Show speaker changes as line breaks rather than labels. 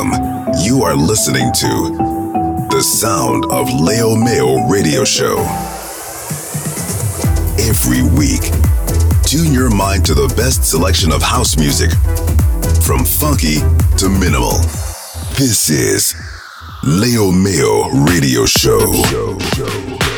Welcome. You are listening to the sound of Leo Mayo Radio Show. Every week, tune your mind to the best selection of house music, from funky to minimal. This is Leo Mayo Radio Show. show, show.